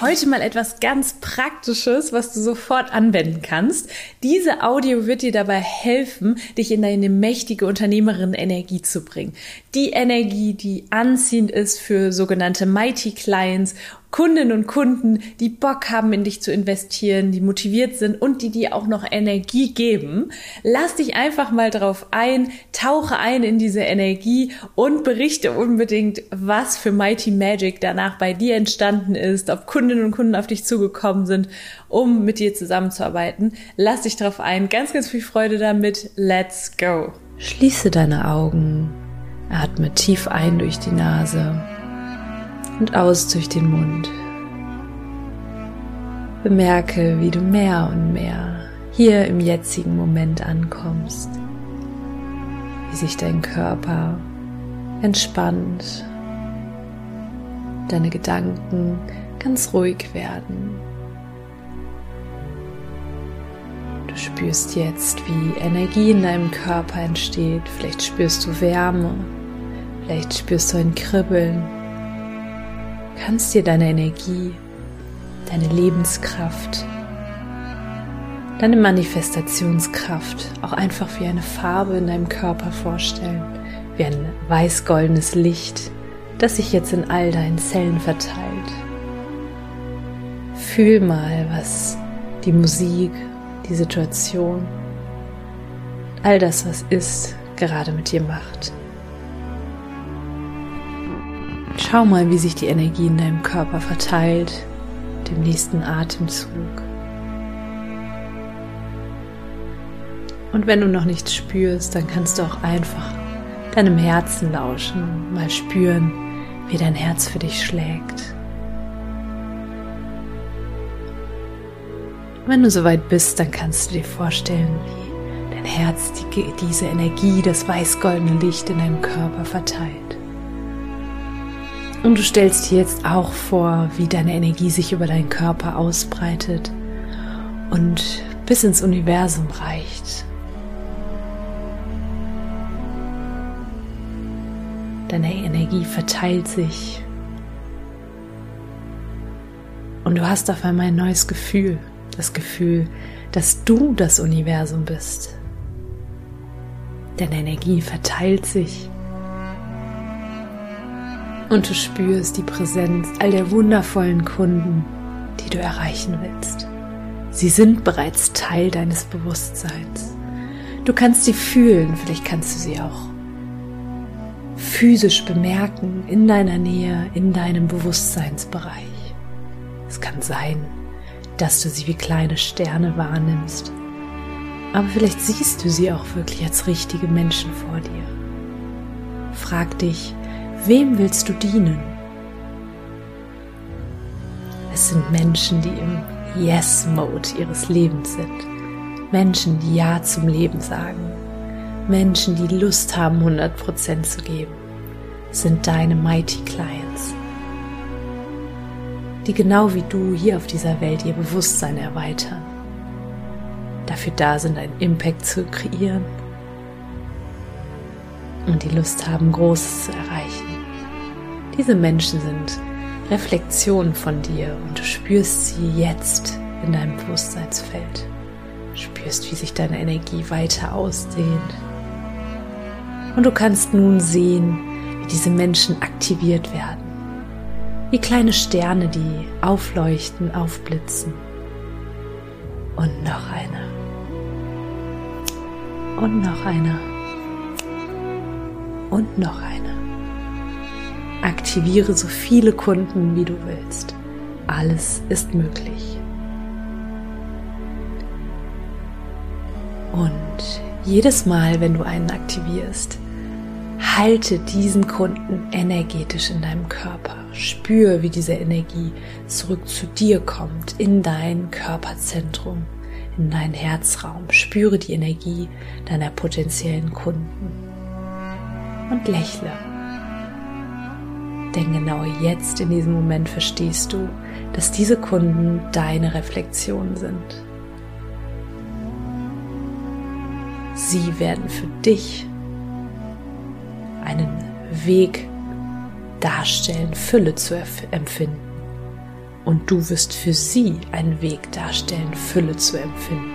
Heute mal etwas ganz Praktisches, was du sofort anwenden kannst. Diese Audio wird dir dabei helfen, dich in deine mächtige Unternehmerin-Energie zu bringen. Die Energie, die anziehend ist für sogenannte Mighty Clients Kundinnen und Kunden, die Bock haben, in dich zu investieren, die motiviert sind und die dir auch noch Energie geben. Lass dich einfach mal drauf ein, tauche ein in diese Energie und berichte unbedingt, was für Mighty Magic danach bei dir entstanden ist, ob Kundinnen und Kunden auf dich zugekommen sind, um mit dir zusammenzuarbeiten. Lass dich drauf ein. Ganz, ganz viel Freude damit. Let's go. Schließe deine Augen. Atme tief ein durch die Nase und aus durch den Mund. Bemerke, wie du mehr und mehr hier im jetzigen Moment ankommst, wie sich dein Körper entspannt, deine Gedanken ganz ruhig werden. Du spürst jetzt, wie Energie in deinem Körper entsteht. Vielleicht spürst du Wärme, vielleicht spürst du ein Kribbeln kannst dir deine Energie, deine Lebenskraft, deine Manifestationskraft auch einfach wie eine Farbe in deinem Körper vorstellen, wie ein weiß-goldenes Licht, das sich jetzt in all deinen Zellen verteilt. Fühl mal, was die Musik, die Situation, all das, was ist, gerade mit dir macht. Schau mal, wie sich die Energie in deinem Körper verteilt, dem nächsten Atemzug. Und wenn du noch nichts spürst, dann kannst du auch einfach deinem Herzen lauschen, mal spüren, wie dein Herz für dich schlägt. Wenn du soweit bist, dann kannst du dir vorstellen, wie dein Herz die, diese Energie, das weiß-goldene Licht in deinem Körper verteilt. Und du stellst dir jetzt auch vor, wie deine Energie sich über deinen Körper ausbreitet und bis ins Universum reicht. Deine Energie verteilt sich und du hast auf einmal ein neues Gefühl, das Gefühl, dass du das Universum bist. Deine Energie verteilt sich und du spürst die Präsenz all der wundervollen Kunden, die du erreichen willst. Sie sind bereits Teil deines Bewusstseins. Du kannst sie fühlen, vielleicht kannst du sie auch physisch bemerken in deiner Nähe, in deinem Bewusstseinsbereich. Es kann sein, dass du sie wie kleine Sterne wahrnimmst, aber vielleicht siehst du sie auch wirklich als richtige Menschen vor dir. Frag dich, Wem willst du dienen? Es sind Menschen, die im Yes-Mode ihres Lebens sind. Menschen, die Ja zum Leben sagen. Menschen, die Lust haben, 100% zu geben. Sind deine Mighty Clients. Die genau wie du hier auf dieser Welt ihr Bewusstsein erweitern. Dafür da sind, einen Impact zu kreieren und die Lust haben, Großes zu erreichen. Diese Menschen sind Reflexionen von dir und du spürst sie jetzt in deinem Bewusstseinsfeld. Du spürst, wie sich deine Energie weiter ausdehnt. Und du kannst nun sehen, wie diese Menschen aktiviert werden. Wie kleine Sterne, die aufleuchten, aufblitzen. Und noch einer. Und noch einer. Und noch einer. Aktiviere so viele Kunden, wie du willst. Alles ist möglich. Und jedes Mal, wenn du einen aktivierst, halte diesen Kunden energetisch in deinem Körper. Spür, wie diese Energie zurück zu dir kommt, in dein Körperzentrum, in deinen Herzraum. Spüre die Energie deiner potenziellen Kunden und lächle. Denn genau jetzt in diesem Moment verstehst du, dass diese Kunden deine Reflexion sind. Sie werden für dich einen Weg darstellen, Fülle zu empfinden. Und du wirst für sie einen Weg darstellen, Fülle zu empfinden.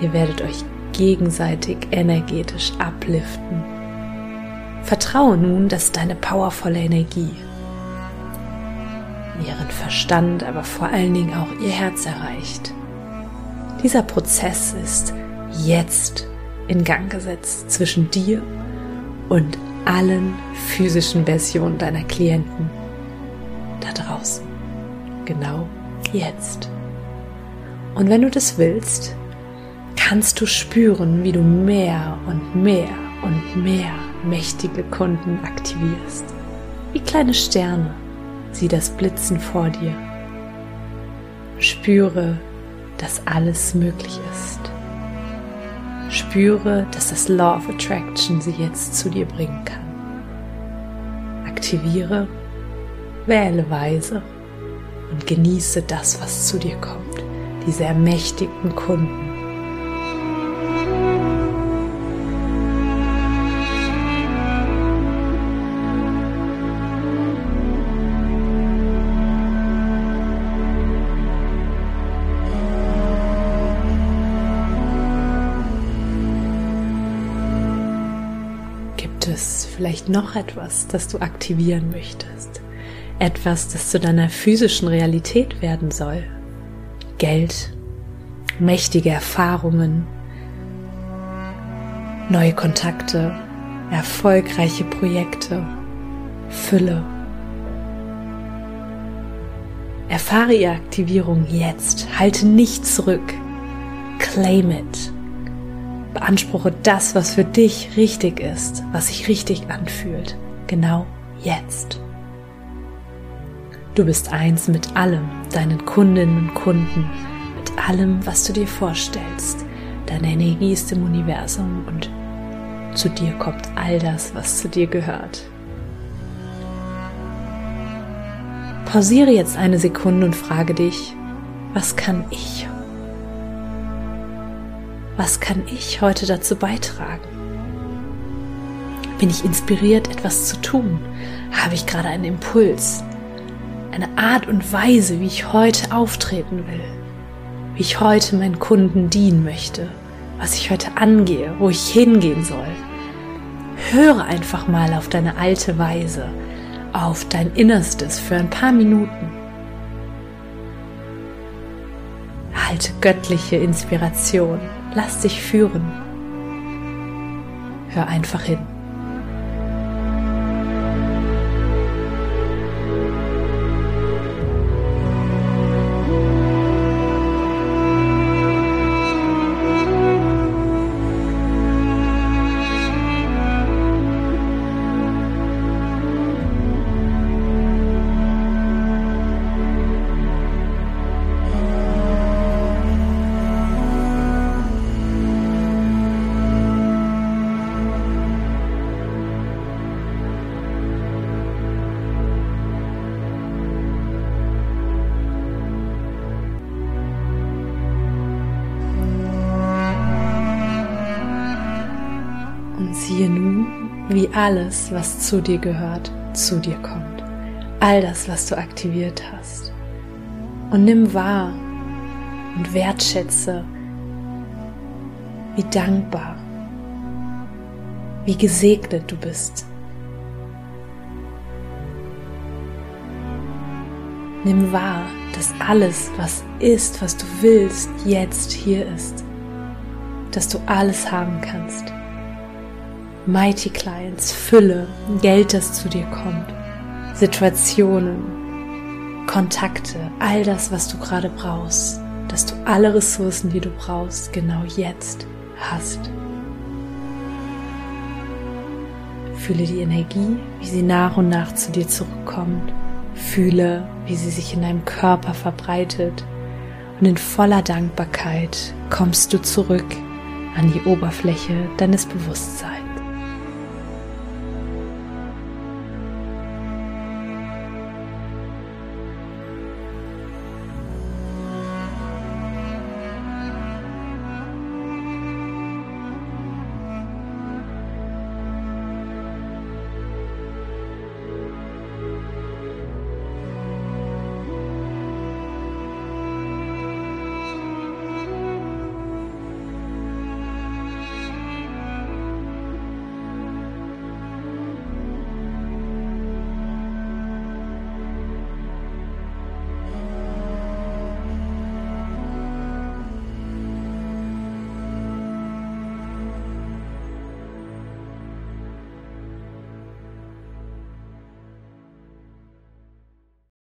Ihr werdet euch gegenseitig energetisch abliften. Vertraue nun, dass deine powervolle Energie ihren Verstand, aber vor allen Dingen auch ihr Herz erreicht. Dieser Prozess ist jetzt in Gang gesetzt zwischen dir und allen physischen Versionen deiner Klienten da draußen. Genau jetzt. Und wenn du das willst, kannst du spüren, wie du mehr und mehr und mehr mächtige Kunden aktivierst. Wie kleine Sterne, sieh das Blitzen vor dir. Spüre, dass alles möglich ist. Spüre, dass das Law of Attraction sie jetzt zu dir bringen kann. Aktiviere, wähle weise und genieße das, was zu dir kommt, diese ermächtigten Kunden vielleicht noch etwas, das du aktivieren möchtest. Etwas, das zu deiner physischen Realität werden soll. Geld, mächtige Erfahrungen, neue Kontakte, erfolgreiche Projekte, Fülle. Erfahre ihre Aktivierung jetzt. Halte nicht zurück. Claim it. Beanspruche das, was für dich richtig ist, was sich richtig anfühlt. Genau jetzt. Du bist eins mit allem, deinen Kundinnen und Kunden, mit allem, was du dir vorstellst. Deine Energie ist im Universum und zu dir kommt all das, was zu dir gehört. Pausiere jetzt eine Sekunde und frage dich, was kann ich was kann ich heute dazu beitragen? Bin ich inspiriert, etwas zu tun? Habe ich gerade einen Impuls? Eine Art und Weise, wie ich heute auftreten will? Wie ich heute meinen Kunden dienen möchte? Was ich heute angehe? Wo ich hingehen soll? Höre einfach mal auf deine alte Weise, auf dein Innerstes für ein paar Minuten. Halte göttliche Inspiration Lass dich führen. Hör einfach hin. Alles, was zu dir gehört, zu dir kommt. All das, was du aktiviert hast. Und nimm wahr und wertschätze, wie dankbar, wie gesegnet du bist. Nimm wahr, dass alles, was ist, was du willst, jetzt hier ist. Dass du alles haben kannst. Mighty Clients, Fülle, Geld, das zu dir kommt, Situationen, Kontakte, all das, was du gerade brauchst, dass du alle Ressourcen, die du brauchst, genau jetzt hast. Fühle die Energie, wie sie nach und nach zu dir zurückkommt. Fühle, wie sie sich in deinem Körper verbreitet. Und in voller Dankbarkeit kommst du zurück an die Oberfläche deines Bewusstseins.